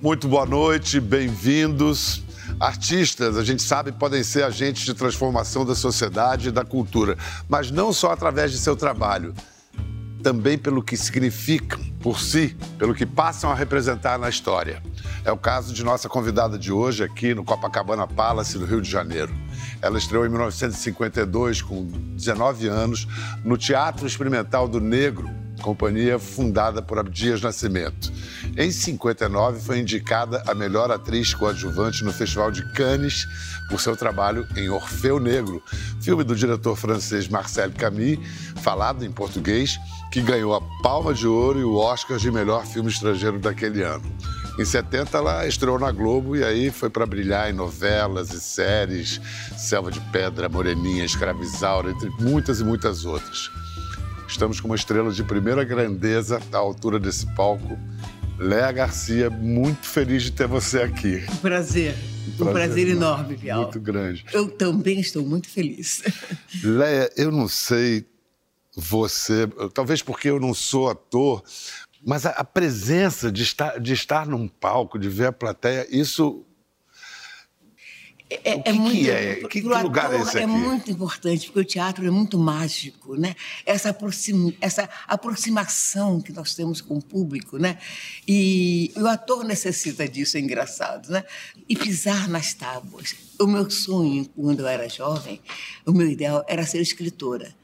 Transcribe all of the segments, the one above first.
Muito boa noite, bem-vindos. Artistas, a gente sabe, podem ser agentes de transformação da sociedade e da cultura, mas não só através de seu trabalho, também pelo que significam por si, pelo que passam a representar na história. É o caso de nossa convidada de hoje aqui no Copacabana Palace, no Rio de Janeiro. Ela estreou em 1952, com 19 anos, no Teatro Experimental do Negro, companhia fundada por Abdias Nascimento. Em 59, foi indicada a melhor atriz coadjuvante no Festival de Cannes por seu trabalho em Orfeu Negro, filme do diretor francês Marcel Camus, falado em português, que ganhou a Palma de Ouro e o Oscar de melhor filme estrangeiro daquele ano. Em 70, ela estreou na Globo e aí foi para brilhar em novelas e séries, Selva de Pedra, Moreninha, Escravizaura, entre muitas e muitas outras. Estamos com uma estrela de primeira grandeza à altura desse palco. Léa Garcia, muito feliz de ter você aqui. Um prazer. Um prazer, um prazer enorme, Bial. Muito grande. Eu também estou muito feliz. Léa, eu não sei você, talvez porque eu não sou ator, mas a, a presença de estar, de estar num palco, de ver a plateia, isso é, o que, é muito, que é? Que, que lugar é esse aqui? É muito importante, porque o teatro é muito mágico, né? Essa, aproxima, essa aproximação que nós temos com o público, né? E o ator necessita disso, é engraçado, né? E pisar nas tábuas. O meu sonho, quando eu era jovem, o meu ideal era ser escritora.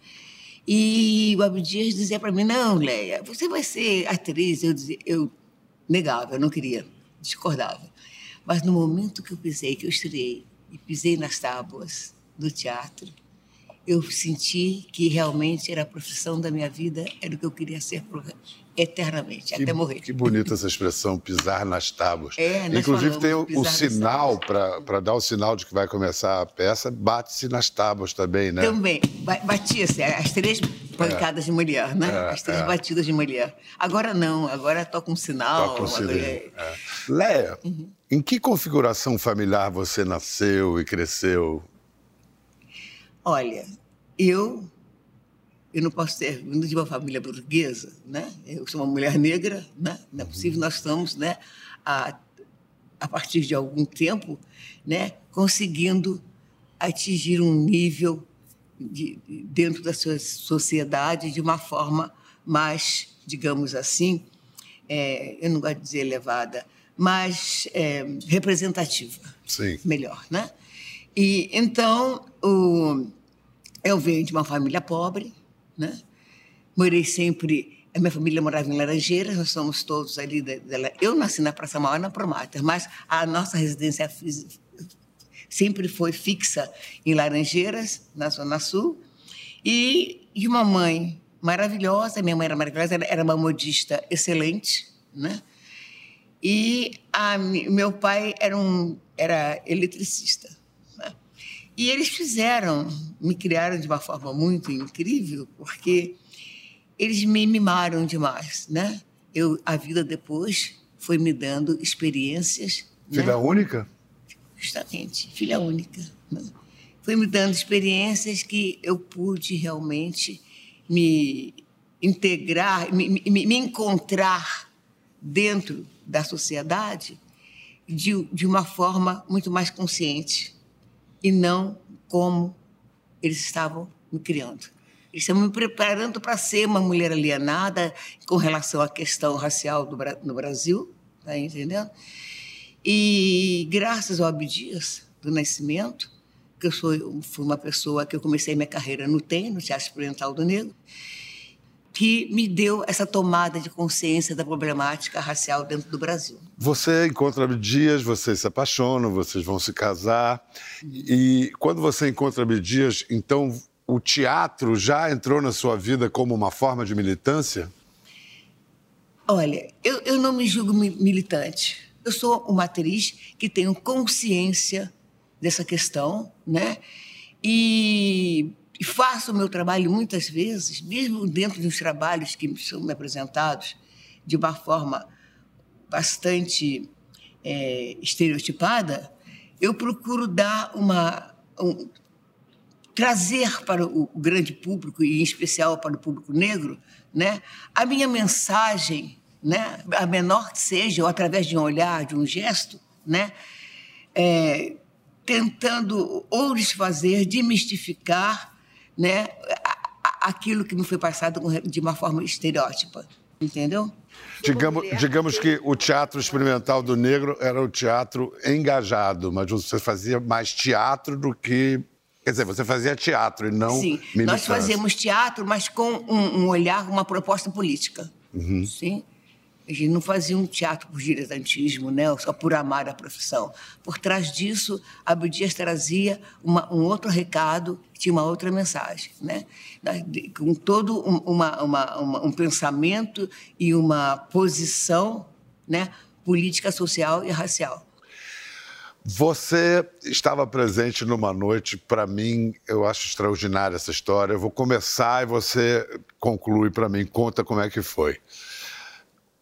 E o Abdias dizia para mim, não, Leia, você vai ser atriz. Eu, dizia, eu negava, eu não queria, discordava. Mas no momento que eu pisei, que eu estreiei, e pisei nas tábuas do teatro, eu senti que realmente era a profissão da minha vida, era o que eu queria ser eternamente, que, até morrer. Que bonita essa expressão, pisar nas tábuas. É, Inclusive tem o, o sinal, para dar o sinal de que vai começar a peça, bate-se nas tábuas também, né? Também, batia-se, as três pancadas é. de mulher, né? É, as três é. batidas de mulher. Agora não, agora toca um sinal. Toca um sinal. É. Léa, uhum. Em que configuração familiar você nasceu e cresceu? Olha, eu eu não posso ter vindo de uma família burguesa, né? Eu sou uma mulher negra, né? Não é possível. Nós estamos, né? A, a partir de algum tempo, né? Conseguindo atingir um nível de, dentro da sua sociedade de uma forma mais, digamos assim, é, eu não gosto de dizer elevada, mais é, representativa. Sim. Melhor, né? E então o, eu venho de uma família pobre, né? Morei sempre. A minha família morava em Laranjeiras, nós somos todos ali. Dela. Eu nasci na Praça Maior, na Promater, mas a nossa residência sempre foi fixa em Laranjeiras, na Zona Sul. E de uma mãe maravilhosa, minha mãe era maravilhosa, era uma modista excelente, né? E a, meu pai era um era eletricista. E eles fizeram, me criaram de uma forma muito incrível, porque eles me mimaram demais, né? Eu, a vida depois foi me dando experiências. Filha né? única? Justamente, filha única. Né? Foi me dando experiências que eu pude realmente me integrar, me, me, me encontrar dentro da sociedade de, de uma forma muito mais consciente e não como eles estavam me criando. Eles estavam me preparando para ser uma mulher alienada com relação à questão racial do, no Brasil, tá entendendo? E graças ao Abdias do Nascimento, que eu sou, fui uma pessoa que eu comecei minha carreira no TEM, no Teatro Experimental do Negro, que me deu essa tomada de consciência da problemática racial dentro do Brasil. Você encontra Abdias, vocês se apaixonam, vocês vão se casar. E quando você encontra Abdias, então o teatro já entrou na sua vida como uma forma de militância? Olha, eu, eu não me julgo militante. Eu sou uma atriz que tenho consciência dessa questão, né? E e faço o meu trabalho muitas vezes, mesmo dentro dos trabalhos que são me apresentados de uma forma bastante é, estereotipada, eu procuro dar uma. Um, trazer para o grande público, e em especial para o público negro, né, a minha mensagem né? a menor que seja, ou através de um olhar, de um gesto, né? É, tentando ou desfazer, demistificar né? aquilo que me foi passado de uma forma estereótipa, entendeu? Digamos, digamos que o teatro experimental do negro era o teatro engajado, mas você fazia mais teatro do que Quer dizer, você fazia teatro e não Sim, militância. nós fazíamos teatro, mas com um, um olhar, uma proposta política. Uhum. Sim. A gente não fazia um teatro por diletantismo, né? só por amar a profissão. Por trás disso, Abdias trazia uma, um outro recado, tinha uma outra mensagem, né? com todo um, uma, uma, um pensamento e uma posição né? política, social e racial. Você estava presente numa noite, para mim, eu acho extraordinária essa história. Eu vou começar e você conclui para mim, conta como é que foi.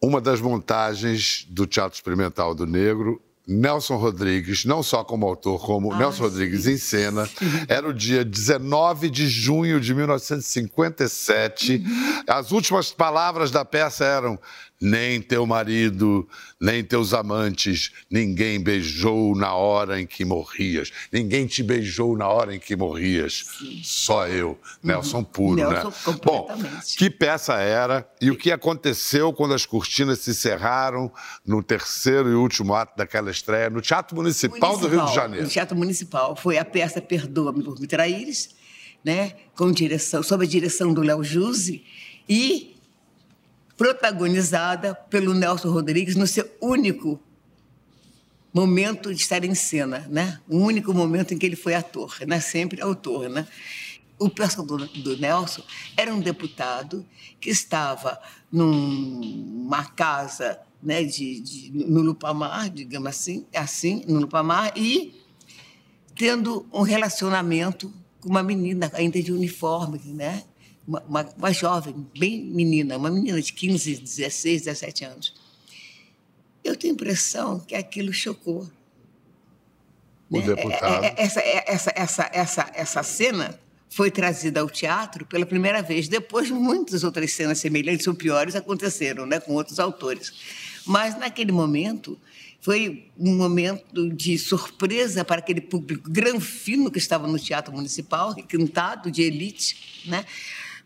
Uma das montagens do Teatro Experimental do Negro Nelson Rodrigues, não só como autor, como ah, Nelson sim. Rodrigues em cena. Era o dia 19 de junho de 1957. Uhum. As últimas palavras da peça eram: nem teu marido, nem teus amantes, ninguém beijou na hora em que morrias. Ninguém te beijou na hora em que morrias. Sim. Só eu. Uhum. Nelson puro, Nelson, né? Bom, que peça era e o que aconteceu quando as cortinas se cerraram no terceiro e último ato daquela estreia no Teatro Municipal, Municipal do Rio de Janeiro? No Teatro Municipal. Foi a peça Perdoa-me por me traíres, né? com direção, sob a direção do Léo Juse e protagonizada pelo Nelson Rodrigues no seu único momento de estar em cena, né? O único momento em que ele foi ator, né? Sempre autor, né? O personagem do, Nelson era um deputado que estava numa casa, né, de, de, no Lupamar, digamos assim, assim, no Lupamar e tendo um relacionamento com uma menina ainda de uniforme, né? Uma, uma, uma, jovem, bem menina, uma menina de 15, 16, 17 anos. Eu tenho a impressão que aquilo chocou. O né? deputado. É, é, essa, é, essa, essa, essa, essa cena foi trazida ao teatro pela primeira vez. Depois, muitas outras cenas semelhantes ou piores aconteceram né, com outros autores. Mas, naquele momento, foi um momento de surpresa para aquele público granfino que estava no Teatro Municipal, requintado, de elite, né?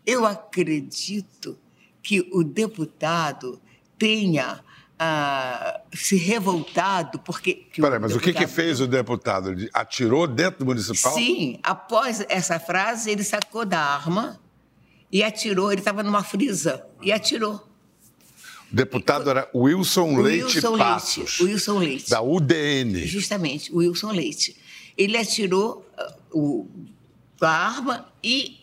Eu acredito que o deputado tenha ah, se revoltado porque. Peraí, mas deputado... o que, que fez o deputado? Ele atirou dentro do municipal? Sim, após essa frase, ele sacou da arma e atirou. Ele estava numa frisa e atirou. O deputado era Wilson, Leite Wilson Passos. Leite, Wilson Leite. Da UDN. Justamente, Wilson Leite. Ele atirou uh, o, a arma e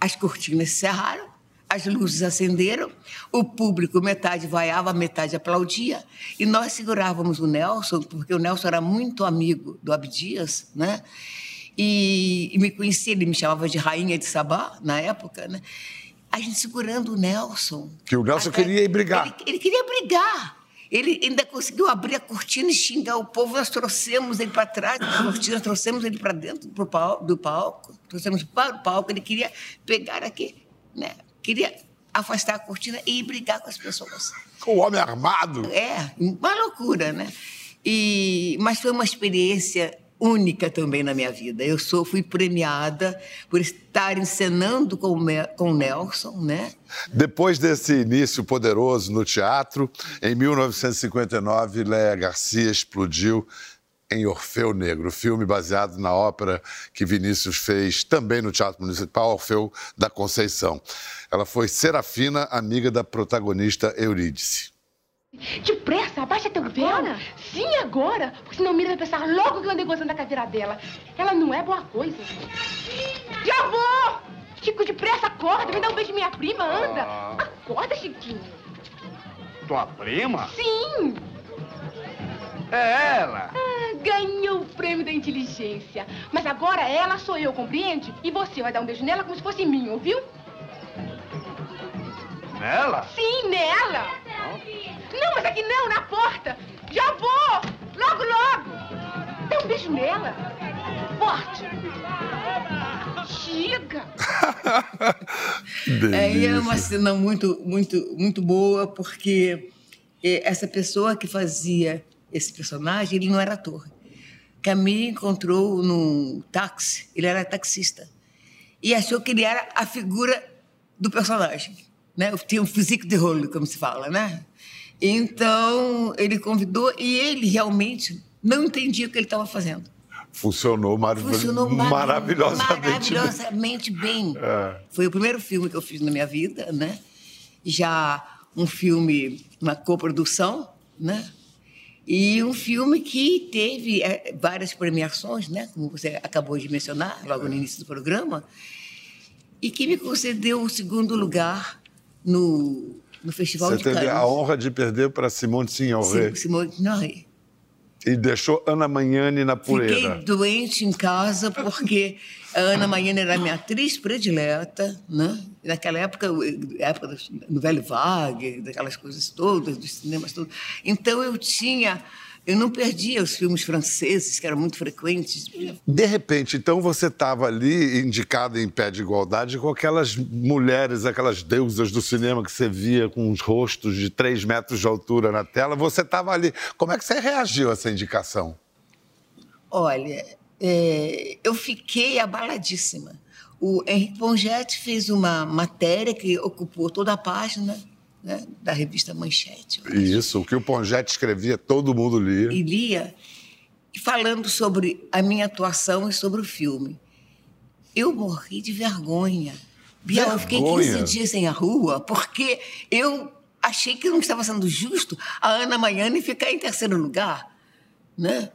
as cortinas se cerraram, as luzes acenderam, o público metade vaiava, metade aplaudia, e nós segurávamos o Nelson, porque o Nelson era muito amigo do Abdias, né? E, e me conhecia, ele me chamava de Rainha de Sabá, na época, né? A gente segurando o Nelson. Que o Nelson até, queria ir brigar. Ele, ele queria brigar. Ele ainda conseguiu abrir a cortina e xingar o povo. Nós trouxemos ele para trás da cortina, trouxemos ele para dentro do palco, do palco, trouxemos para o palco. Ele queria pegar aqui, né? Queria afastar a cortina e ir brigar com as pessoas. Com o homem armado? É, uma loucura, né? E, mas foi uma experiência única também na minha vida. Eu sou, fui premiada por estar encenando com, com Nelson, né? Depois desse início poderoso no teatro, em 1959, Léa Garcia explodiu em Orfeu Negro, filme baseado na ópera que Vinícius fez também no Teatro Municipal, Orfeu da Conceição. Ela foi Serafina, amiga da protagonista Eurídice. Depressa, abaixa teu véu. Sim, agora. Porque senão Mira vai pensar logo que eu andei gozando da cadeira dela. Ela não é boa coisa. Já vou! Chico, depressa, acorda. Me dá um beijo minha prima, anda. Ah. Acorda, Chiquinho. Tua prima? Sim. É ela. Ah, ganhou o prêmio da inteligência. Mas agora ela sou eu, compreende? E você vai dar um beijo nela como se fosse mim, ouviu? Nela? Sim, nela. Não, mas aqui não, na porta. Já vou. Logo, logo. Dá um beijo nela. Forte. Chega. é, é uma cena muito, muito, muito boa, porque essa pessoa que fazia esse personagem, ele não era ator. Camille encontrou num táxi, ele era taxista, e achou que ele era a figura do personagem. Né? Tinha um físico de rolo, como se fala, né? Então, ele convidou e ele realmente não entendia o que ele estava fazendo. Funcionou, mar... Funcionou maravilhosamente, maravilhosamente bem. bem. É. Foi o primeiro filme que eu fiz na minha vida, né? Já um filme, uma coprodução, né? E um filme que teve é, várias premiações, né? Como você acabou de mencionar logo no início do programa, e que me concedeu o segundo lugar no, no Festival você de Cannes. Você teve a honra de perder para Simone Signoret. Simone Signoret. E deixou Ana Magnani na poeira. Fiquei doente em casa porque a Ana Magnani era minha atriz predileta, né? naquela época, época do Velho Vague, daquelas coisas todas, dos cinemas todos. Então eu tinha eu não perdia os filmes franceses, que eram muito frequentes. De repente, então, você estava ali indicada em pé de igualdade com aquelas mulheres, aquelas deusas do cinema que você via com os rostos de três metros de altura na tela. Você estava ali. Como é que você reagiu a essa indicação? Olha, é, eu fiquei abaladíssima. O Henrique Pongetti fez uma matéria que ocupou toda a página né, da revista Manchete. Isso, o que o Pongetti escrevia, todo mundo lia. E lia, falando sobre a minha atuação e sobre o filme. Eu morri de vergonha. Biel, eu fiquei 15 dias sem a rua, porque eu achei que não estava sendo justo a Ana Maiane ficar em terceiro lugar. Né?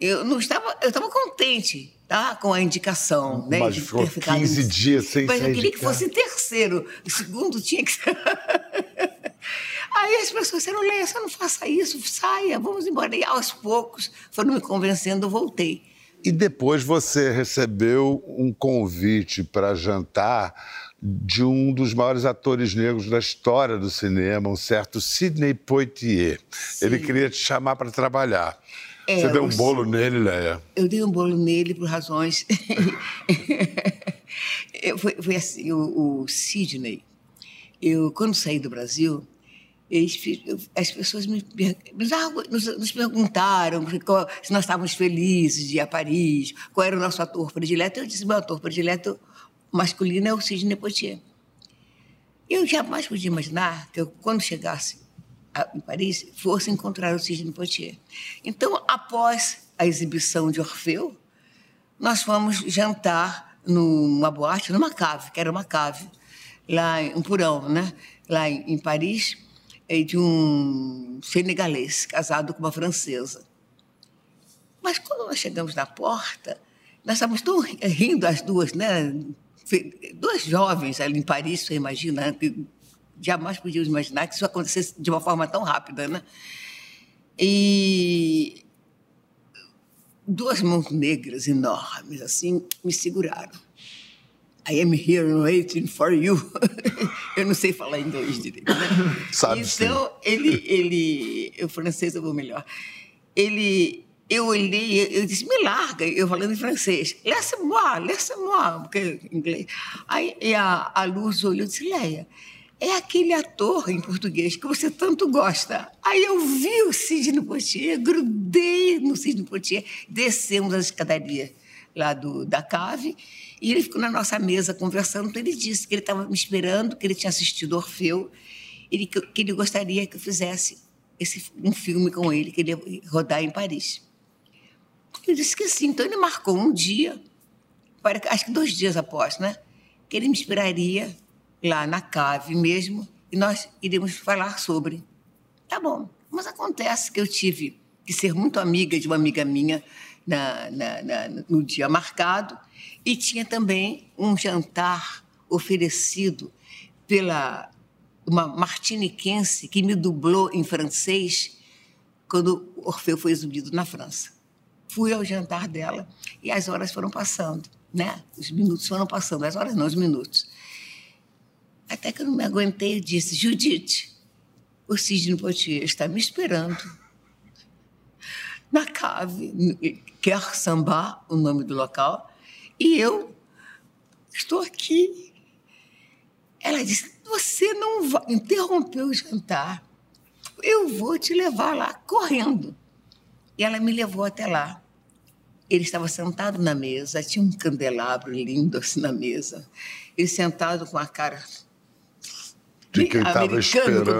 Eu não estava, eu estava contente tá? com a indicação. Né, Mas de ficou ter 15 dias sem Mas eu queria que fosse terceiro. O segundo tinha que ser. Aí as pessoas disseram, Leia, você não faça isso, saia, vamos embora. E aos poucos foram me convencendo, eu voltei. E depois você recebeu um convite para jantar de um dos maiores atores negros da história do cinema, um certo Sidney Poitier. Sim. Ele queria te chamar para trabalhar. É, Você deu um bolo nele, Leia? Eu dei um bolo nele por razões. foi, foi, assim: o, o Sidney, eu, quando saí do Brasil, as pessoas me, nos, nos, perguntaram se nós estávamos felizes de ir a Paris, qual era o nosso ator predileto. Eu disse: meu ator predileto masculino é o Sidney Poitier. Eu jamais podia imaginar que eu, quando chegasse em Paris, fosse encontrar o Sidney Poitier. Então, após a exibição de Orfeu, nós fomos jantar numa boate, numa cave, que era uma cave, lá em um Purão, né? lá em, Paris de um senegalês casado com uma francesa. Mas quando nós chegamos na porta, nós estávamos tão rindo as duas, né? Duas jovens ali em Paris, você imagina, jamais podíamos imaginar que isso acontecesse de uma forma tão rápida, né? E duas mãos negras enormes assim me seguraram. I am here waiting for you. eu não sei falar inglês direito, né? Sabe então, sim. ele, ele, o francês eu vou melhor. Ele, eu olhei, eu disse, me larga, eu falando em francês. Laisse-moi, laisse-moi, porque em inglês. Aí a, a Luz olhou e disse, Leia, é aquele ator em português que você tanto gosta. Aí eu vi o Sidney Poitier, grudei no Sidney Poitier, descemos as escadarias lá do, da cave, e ele ficou na nossa mesa conversando. Então ele disse que ele estava me esperando, que ele tinha assistido Orfeu, e que, que ele gostaria que eu fizesse esse, um filme com ele, que ele ia rodar em Paris. Eu disse que sim. Então ele marcou um dia, acho que dois dias após, né? Que ele me esperaria lá na cave mesmo e nós iríamos falar sobre. Tá bom, mas acontece que eu tive que ser muito amiga de uma amiga minha na, na, na, no dia marcado e tinha também um jantar oferecido pela uma martiniquense que me dublou em francês quando Orfeu foi exibido na França. Fui ao jantar dela e as horas foram passando, né? Os minutos foram passando, as horas não, os minutos. Até que eu não me aguentei e disse, Judite, o Sidney Poitier está me esperando na cave, Quer Samba, o nome do local, e eu estou aqui. Ela disse: Você não vai. Interrompeu o jantar. eu vou te levar lá, correndo. E ela me levou até lá. Ele estava sentado na mesa, tinha um candelabro lindo assim na mesa. Ele sentado com a cara de quem estava esperando.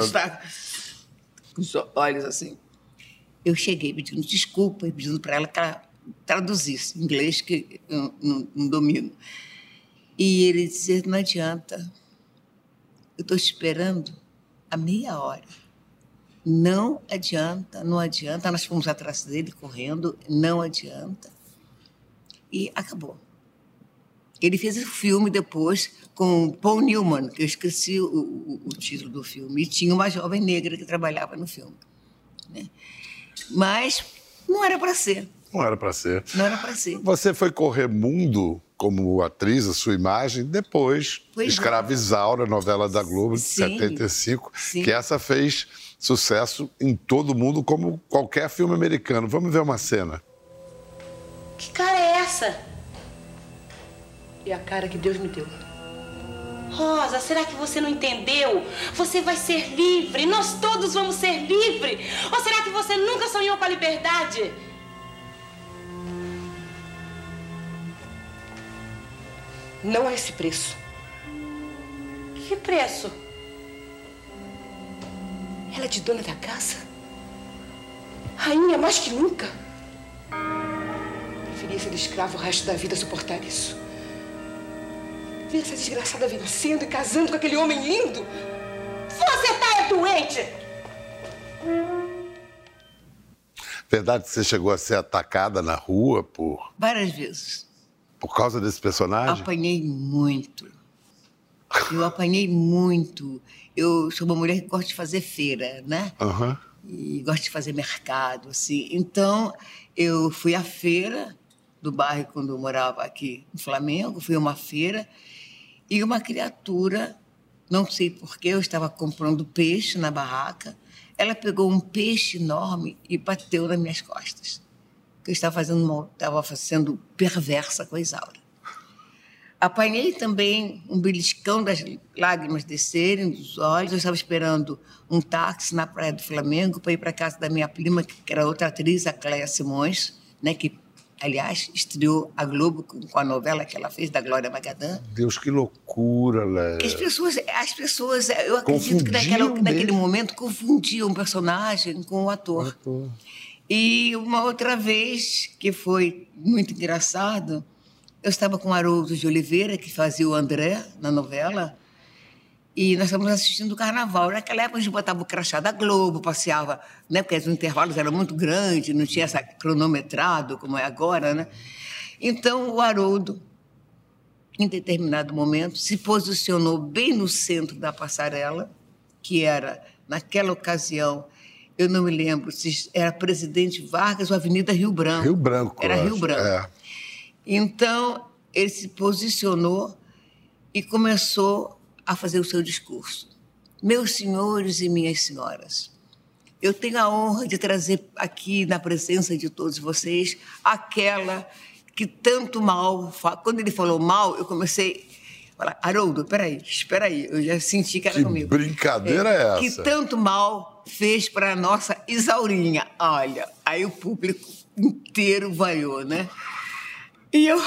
Com os olhos assim. Eu cheguei pedindo desculpa e pedindo para ela que ela traduzisse inglês que eu não, não domino. E ele disse: não adianta, eu estou esperando há meia hora. Não adianta, não adianta. Nós fomos atrás dele correndo, não adianta. E acabou. Ele fez o filme depois com Paul Newman, que eu esqueci o, o, o título do filme, e tinha uma jovem negra que trabalhava no filme. Né? Mas não era para ser. Não era para ser. Não era para ser. Você foi correr mundo como atriz, a sua imagem, depois pois é. Escravizaura, novela da Globo de sim, 75, sim. que essa fez sucesso em todo mundo, como qualquer filme americano. Vamos ver uma cena. Que cara é essa? É a cara que Deus me deu. Rosa, será que você não entendeu? Você vai ser livre, nós todos vamos ser livres. Ou será que você nunca sonhou com a liberdade? Não a esse preço. Que preço? Ela é de dona da casa. Rainha mais que nunca. Preferia ser escravo o resto da vida suportar isso. Ver essa desgraçada vencendo e casando com aquele homem lindo. Você tá doente! Verdade que você chegou a ser atacada na rua por. Várias vezes. Por causa desse personagem? Apanhei muito. Eu apanhei muito. Eu sou uma mulher que gosta de fazer feira, né? Uhum. E gosto de fazer mercado, assim. Então, eu fui à feira do bairro quando eu morava aqui no Flamengo. Fui a uma feira e uma criatura, não sei porquê, eu estava comprando peixe na barraca. Ela pegou um peixe enorme e bateu nas minhas costas que eu estava fazendo mal, estava sendo perversa com a Isaura. Apanhei também um beliscão das lágrimas descerem dos olhos. Eu estava esperando um táxi na Praia do Flamengo para ir para casa da minha prima, que era outra atriz, a Cléia Simões, né, que, aliás, estreou a Globo com, a novela que ela fez, da Glória Magadã. Deus, que loucura, Léa. As pessoas, as pessoas eu acredito que naquela, naquele momento confundiam o personagem com o ator. O ator. E uma outra vez, que foi muito engraçado, eu estava com o Haroldo de Oliveira, que fazia o André na novela, e nós estávamos assistindo o carnaval. Naquela época a gente botava o crachá da Globo, passeava, né? porque os intervalos eram muito grandes, não tinha essa cronometrado como é agora, né? Então o Haroldo, em determinado momento, se posicionou bem no centro da passarela, que era, naquela ocasião, eu não me lembro se era Presidente Vargas ou Avenida Rio Branco. Rio Branco. Era Rio Branco. É. Então, ele se posicionou e começou a fazer o seu discurso. Meus senhores e minhas senhoras, eu tenho a honra de trazer aqui, na presença de todos vocês, aquela que tanto mal. Quando ele falou mal, eu comecei falar: Haroldo, peraí, espera aí, eu já senti que era que comigo. Brincadeira é, é essa? Que tanto mal fez para a nossa Isaurinha. Olha, aí o público inteiro vaiou, né? E eu.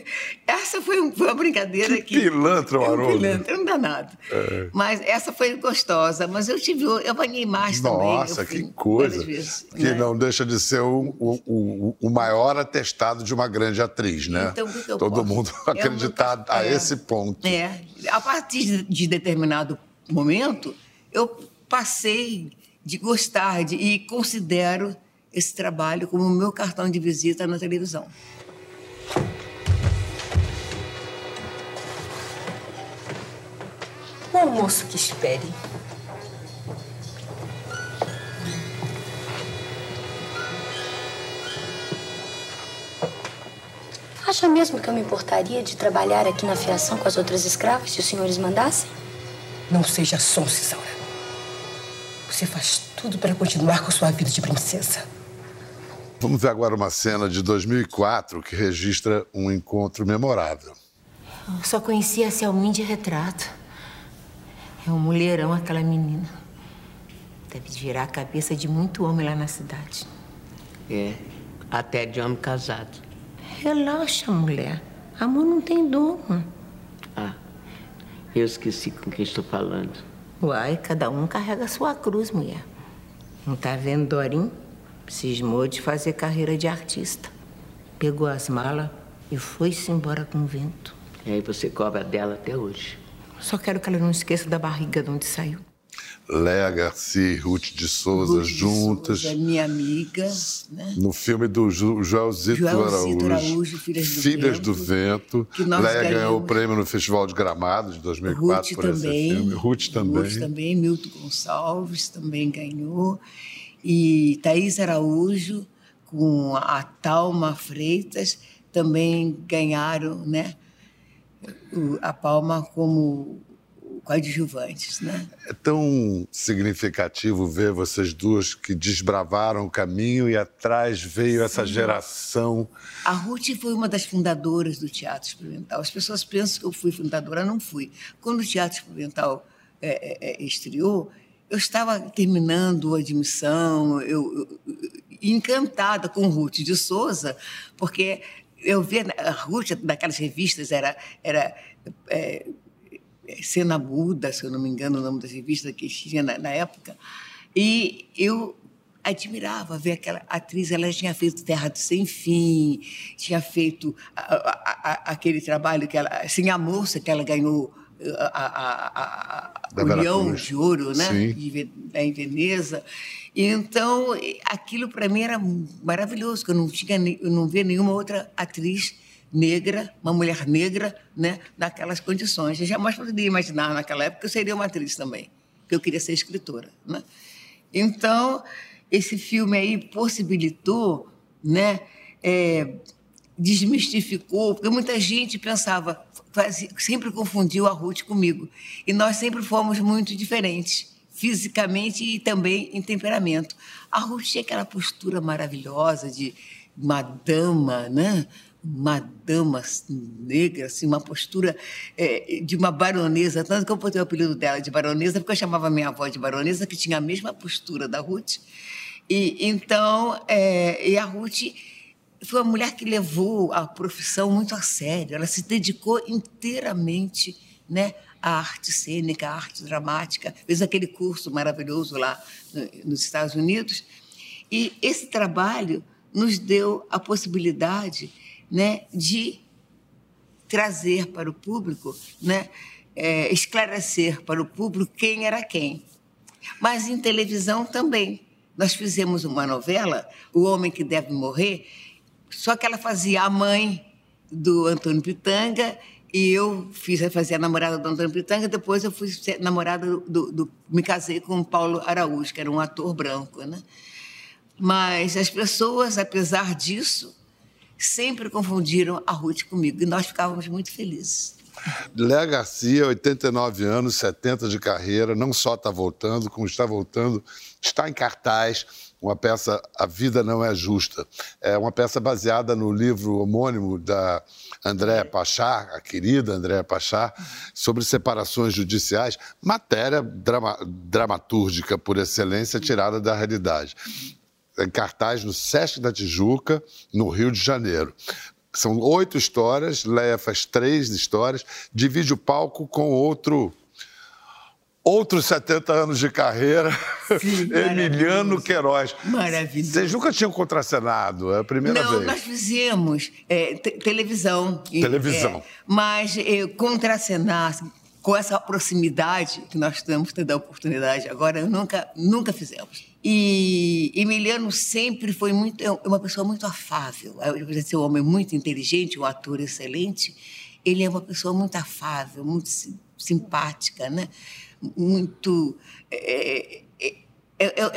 Essa foi, uma brincadeira que. que pilantra, Haroldo. Um pilantra, não danado. É. Mas essa foi gostosa. Mas eu tive. Eu apanhei mais Nossa, também. Nossa, que coisa. Vezes, que né? não deixa de ser o, o, o, maior atestado de uma grande atriz, né? Então, que, que Todo posso? mundo acreditar nunca, a é, esse ponto. É. A partir de determinado momento, eu passei de gostar de, e considero esse trabalho como o meu cartão de visita na televisão. O almoço que espere. Acha mesmo que eu me importaria de trabalhar aqui na fiação com as outras escravas se os senhores mandassem? Não seja sonsa, Isaura. Você faz tudo para continuar com sua vida de princesa. Vamos ver agora uma cena de 2004 que registra um encontro memorável. Eu só conhecia a Selmin de retrato. É um mulherão aquela menina. Deve virar a cabeça de muito homem lá na cidade. É, até de homem casado. Relaxa, mulher. Amor não tem dono. Ah, eu esqueci com quem estou falando. Uai, cada um carrega a sua cruz, mulher. Não tá vendo Dorim? Cismou de fazer carreira de artista. Pegou as malas e foi-se embora com o vento. E aí você cobra dela até hoje. Só quero que ela não esqueça da barriga de onde saiu. Léa Garcia e Ruth de Souza Ruth de juntas. Souza, minha amiga, né? No filme do Joelzito Joelzito Araújo, Araújo, Filhas do Filhas do Vento, Vento. que Léa ganhou o ganhamos. prêmio no Festival de Gramado de 2004 Ruth por esse também. filme. Ruth também. Ruth também, Milton Gonçalves também ganhou. E Thaís Araújo com a Talma Freitas também ganharam né, a palma como coadjuvantes. Né? É tão significativo ver vocês duas que desbravaram o caminho e atrás veio essa geração. A Ruth foi uma das fundadoras do Teatro Experimental. As pessoas pensam que eu fui fundadora, não fui. Quando o Teatro Experimental é, é, é, estreou, eu estava terminando a admissão, eu, eu- encantada com Ruth de Souza, porque eu via a Ruth daquelas revistas era era é, Cena Muda, se eu não me engano, o nome das revistas que tinha na, na época, e eu admirava ver aquela atriz, ela tinha feito Terra do Sem Fim, tinha feito a- a- a- aquele trabalho que ela, assim, a moça que ela ganhou a, a- a- a- o Leão de Ouro, né? Sim. De em Veneza. Então, aquilo para mim era maravilhoso, que eu não tinha, eu não via nenhuma outra atriz negra, uma mulher negra, né, naquelas condições. Eu jamais poderia imaginar naquela época que eu seria uma atriz também, que eu queria ser escritora, né? Então, esse filme aí possibilitou, né, é, desmistificou, porque muita gente pensava, fazia- sempre confundiu a Ruth comigo. E nós sempre fomos muito diferentes, fisicamente e também em temperamento. A Ruth tinha aquela postura maravilhosa de uma dama, né? Uma dama negra, assim, uma postura eh, de uma baronesa, tanto que eu botei o apelido dela de baronesa, porque eu chamava minha avó de baronesa, que tinha a mesma postura da Ruth. E então, eh, e a Ruth foi uma mulher que levou a profissão muito a sério. Ela se dedicou inteiramente né, à arte cênica, à arte dramática. Fez aquele curso maravilhoso lá no- nos Estados Unidos. E esse trabalho nos deu a possibilidade né, de trazer para o público, né, é, esclarecer para o público quem era quem. Mas em televisão também. Nós fizemos uma novela, O Homem que Deve Morrer, só que ela fazia a mãe do Antônio Pitanga e eu fiz fazia a namorada do Antônio Pitanga, depois eu fui namorada do, do- do- me casei com o Paulo Araújo, que era um ator branco, né? Mas as pessoas, apesar disso, sempre confundiram a Ruth comigo e nós ficávamos muito felizes. Léa Garcia, 89 anos, 70 de carreira, não só está voltando, como está voltando, está em cartaz, uma peça A Vida Não É Justa. É uma peça baseada no livro homônimo da Andréa Pachá, a querida Andréa Pachá, sobre separações judiciais, matéria drama- dramatúrgica por excelência tirada da realidade. Em cartaz no Sesc da Tijuca, no Rio de Janeiro. São oito histórias, Leia faz três histórias, divide o palco com outro. Outros 70 anos de carreira, Sim, Emiliano. Queiroz. Maravilhoso. Vocês nunca tinham contracenado, é a primeira Não, vez. nós fizemos é, te- televisão. Televisão. é, mas é, contracenar com essa proximidade que nós estamos tendo a oportunidade agora, nunca, nunca fizemos. E Emiliano sempre foi muito, é uma pessoa muito afável. Apesar de ser um homem muito inteligente, um ator excelente, ele é uma pessoa muito afável, muito si- simpática, né? Muito. é, é, é, é,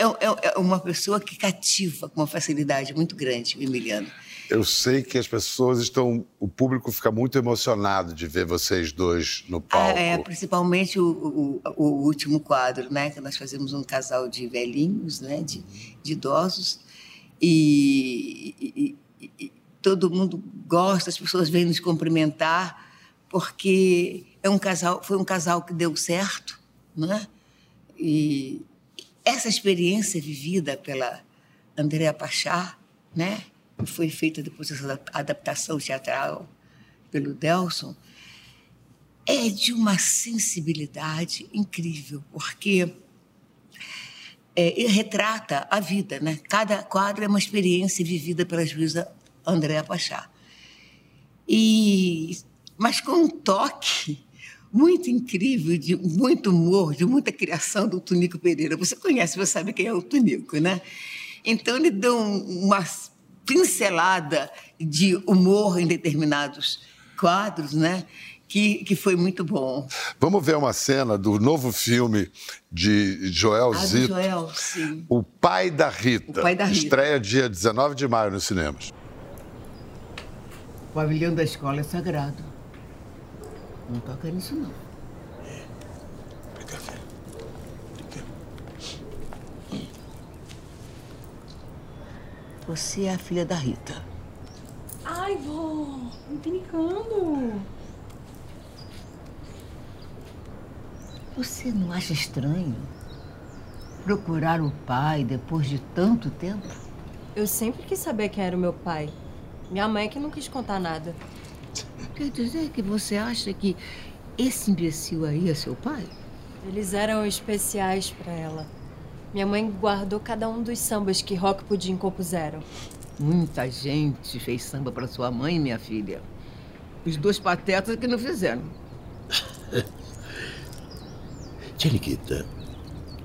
é- uma pessoa que cativa com uma facilidade muito grande, Emiliano. Eu sei que as pessoas estão. O público fica muito emocionado de ver vocês dois no Ah, palco. é, principalmente o, o, o último quadro, né? Que nós fazemos um casal de velhinhos, né? De, de idosos. E, e- e- e todo mundo gosta, as pessoas vêm nos cumprimentar, porque é um casal, foi um casal que deu certo, né? E, essa experiência vivida pela Andréa Pachá, né, que foi feita depois dessa adaptação teatral pelo Delson, é de uma sensibilidade incrível, porque é, retrata a vida, né? Cada quadro é uma experiência vivida pela juíza Andréa Pachá. E, mas com um toque muito incrível, de muito humor, de muita criação do Tunico Pereira. Você conhece, você sabe quem é o Tunico, né? Então ele deu uma pincelada de humor em determinados quadros, né? Que, que foi muito bom. Vamos ver uma cena do novo filme de Joel Ah, Zito, Joel, sim. O Pai da Rita. O Pai da Rita. Estreia dia 19 de maio nos cinemas. O pavilhão da escola é sagrado. Não toca nisso, não. Você é a filha da Rita. Ai, vó, me brincando. Você não acha estranho procurar o pai depois de tanto tempo? Eu sempre quis saber quem era o meu pai. Minha mãe é que não quis contar nada. Quer dizer que você acha que esse imbecil aí é seu pai? Eles eram especiais pra ela. Minha mãe guardou cada um dos sambas que Rock Pudim compuseram. Muita gente fez samba para sua mãe, minha filha. Os dois patetas que não fizeram. Tcheliquita,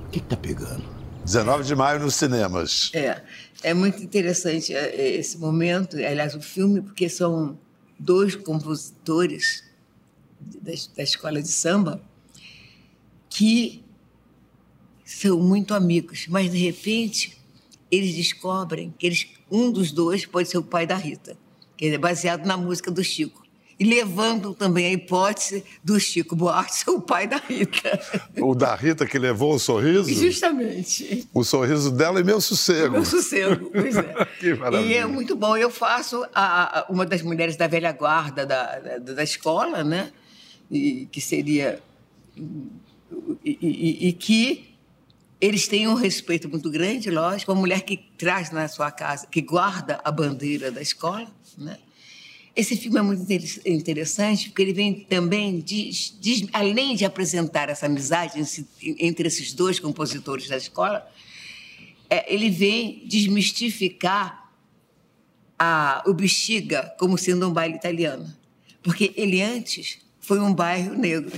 o que, que tá pegando? 19 de maio nos cinemas. É, é muito interessante é, esse momento, aliás, o filme, porque são dois compositores da, da escola de samba que são muito amigos, mas de repente eles descobrem que eles, um dos dois pode ser o pai da Rita, que é baseado na música do Chico. E levando também a hipótese do Chico Buarque ser o pai da Rita. O da Rita que levou o sorriso. Justamente. O sorriso dela e meu sossego. Meu sossego, pois é. Que maravilha. E é muito bom. Eu faço a, uma das mulheres da velha guarda da, da, da escola, né? E, que seria. E, e- e que eles têm um respeito muito grande, lógico. Uma mulher que traz na sua casa, que guarda a bandeira da escola, né? Esse filme é muito inter- interessante porque ele vem também, diz- diz- além de apresentar essa amizade entre esses dois compositores da escola, é, ele vem desmistificar a- o Bexiga como sendo um baile italiano. Porque ele antes foi um bairro negro.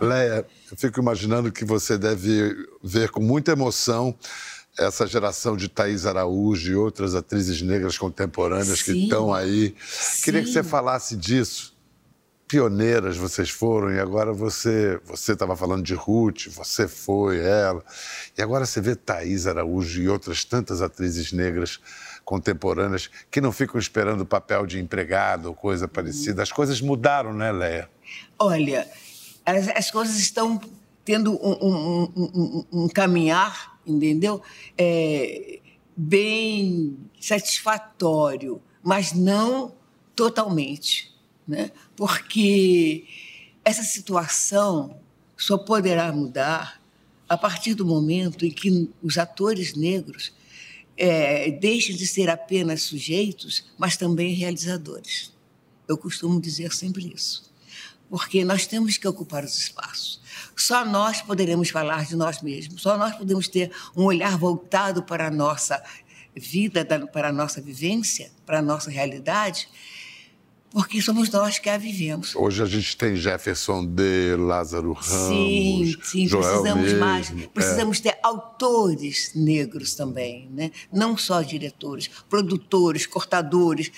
Leia, eu fico imaginando que você deve ver com muita emoção essa geração de Thaís Araújo e outras atrizes negras contemporâneas que Sim. estão aí. Queria que Sim. você falasse disso. Pioneiras vocês foram e agora você você estava falando de Ruth, você foi ela. E agora você vê Thaís Araújo e outras tantas atrizes negras contemporâneas que não ficam esperando papel de empregado ou coisa parecida. As coisas mudaram, né, Leia? Olha, as, as coisas estão tendo um, um- um- um- caminhar, entendeu? É, bem satisfatório, mas não totalmente, né? Porque essa situação só poderá mudar a partir do momento em que os atores negros é, deixem de ser apenas sujeitos, mas também realizadores. Eu costumo dizer sempre isso porque nós temos que ocupar os espaços. Só nós poderemos falar de nós mesmos, só nós podemos ter um olhar voltado para a nossa vida, da- para a nossa vivência, para a nossa realidade, porque somos nós que a vivemos. Hoje a gente tem Jefferson D, Lázaro Ramos, Sim, sim, Joel precisamos mesmo, mais. é. Precisamos ter autores negros também, né? não só diretores, produtores, cortadores.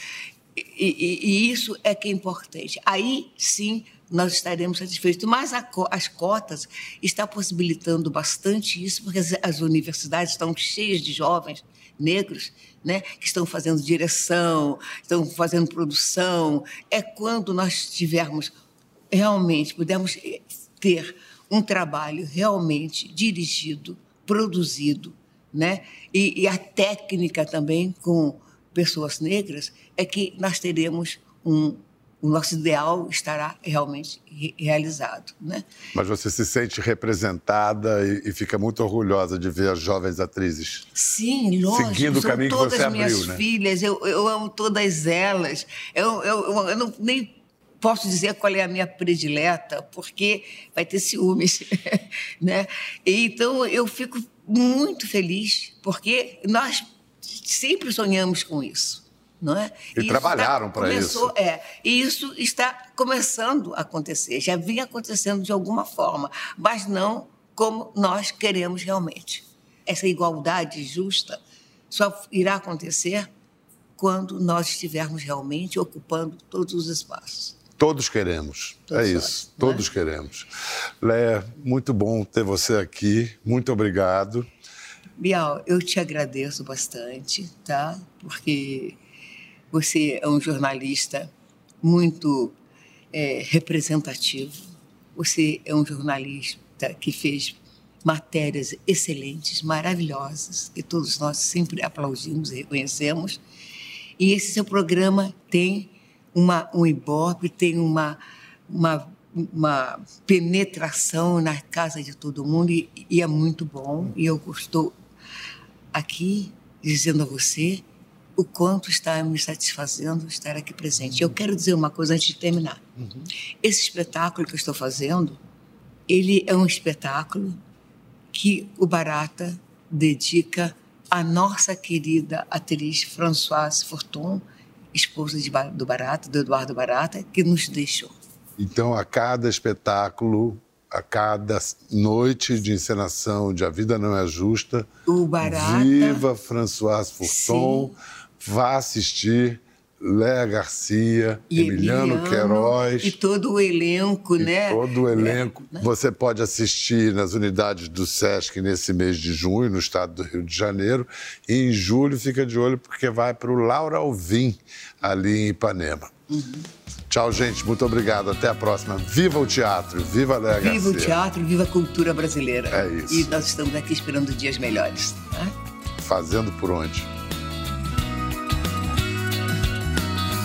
E, e- e isso é que é importante. Aí sim nós estaremos satisfeitos. Mas a as cotas estão possibilitando bastante isso, porque as, as universidades estão cheias de jovens negros né, que estão fazendo direção, estão fazendo produção. É quando nós tivermos realmente pudermos eh, ter um trabalho realmente dirigido, produzido, né? E, e a técnica também com pessoas negras é que nós teremos um o nosso ideal estará realmente re- realizado, né? Mas você se sente representada e, e fica muito orgulhosa de ver as jovens atrizes. Sim, lógico. Seguindo o caminho que todas você minhas abriu, né? filhas, eu, eu amo todas elas. Eu, eu, eu, eu não, nem posso dizer qual é a minha predileta, porque vai ter ciúmes, né? Então, eu fico muito feliz, porque nós sempre sonhamos com isso. Não é? E isso trabalharam está- para isso. É, e isso está começando a acontecer, já vinha acontecendo de alguma forma, mas não como nós queremos realmente. Essa igualdade justa só irá acontecer quando nós estivermos realmente ocupando todos os espaços. Todos queremos. Todos é nós, isso. Todos queremos. Léa, muito bom ter você aqui. Muito obrigado. Bial, eu te agradeço bastante, tá? Porque você é um jornalista muito é, representativo. Você é um jornalista que fez matérias excelentes, maravilhosas, que todos nós sempre aplaudimos e reconhecemos. E esse seu programa tem uma, um ibope, tem uma, uma, uma penetração na casa de todo mundo e, e é muito bom. E eu estou aqui dizendo a você o quanto está me satisfazendo estar aqui presente. Eu quero dizer uma coisa antes de terminar. Esse espetáculo que eu estou fazendo, ele é um espetáculo que o Barata dedica à nossa querida atriz Françoise Forton, esposa de do Barata, do Eduardo Barata, que nos deixou. Então, a cada espetáculo, a cada noite de encenação de A Vida Não É Justa, O Barata. viva François Furton, vá assistir Léa Garcia, E Emiliano, Emiliano, Queiroz. E todo o elenco, né? Todo o elenco. Você pode assistir nas unidades do SESC nesse mês de junho, no estado do Rio de Janeiro. E em julho, fica de olho, porque vai para o Laura Alvim, ali em Ipanema. Tchau, gente. Muito obrigado. Até a próxima. Viva o teatro. Viva a Léa Garcia. Viva o teatro, viva a cultura brasileira. É isso. E nós estamos aqui esperando dias melhores. tá? Fazendo por onde?